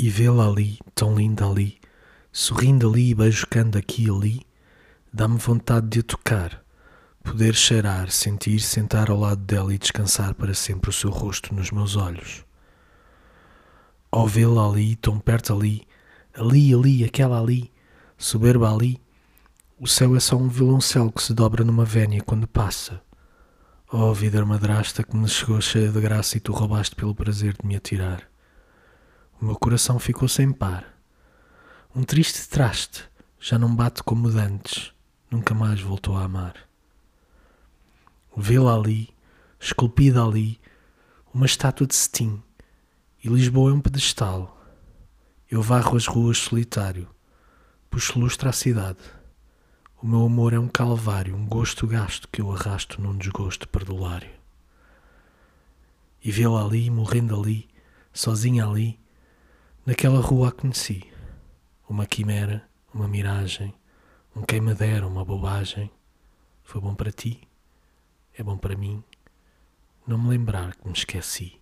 E vê-la ali, tão linda ali, sorrindo ali e beijocando aqui e ali, dá-me vontade de a tocar, poder cheirar, sentir, sentar ao lado dela e descansar para sempre o seu rosto nos meus olhos. Ao vê-la ali, tão perto ali, ali, ali, aquela ali, soberba ali, o céu é só um violoncelo que se dobra numa vénia quando passa. Oh, vida madrasta que me chegou cheia de graça e tu roubaste pelo prazer de me atirar. O meu coração ficou sem par. Um triste traste, já não bate como dantes, nunca mais voltou a amar. Vê-la ali, esculpida ali, uma estátua de cetim, e Lisboa é um pedestal. Eu varro as ruas solitário, puxo lustre à cidade. O meu amor é um calvário, um gosto gasto que eu arrasto num desgosto perdulário. E vê-la ali, morrendo ali, sozinha ali, naquela rua a conheci. Uma quimera, uma miragem, um queimadera, uma bobagem. Foi bom para ti, é bom para mim, não me lembrar que me esqueci.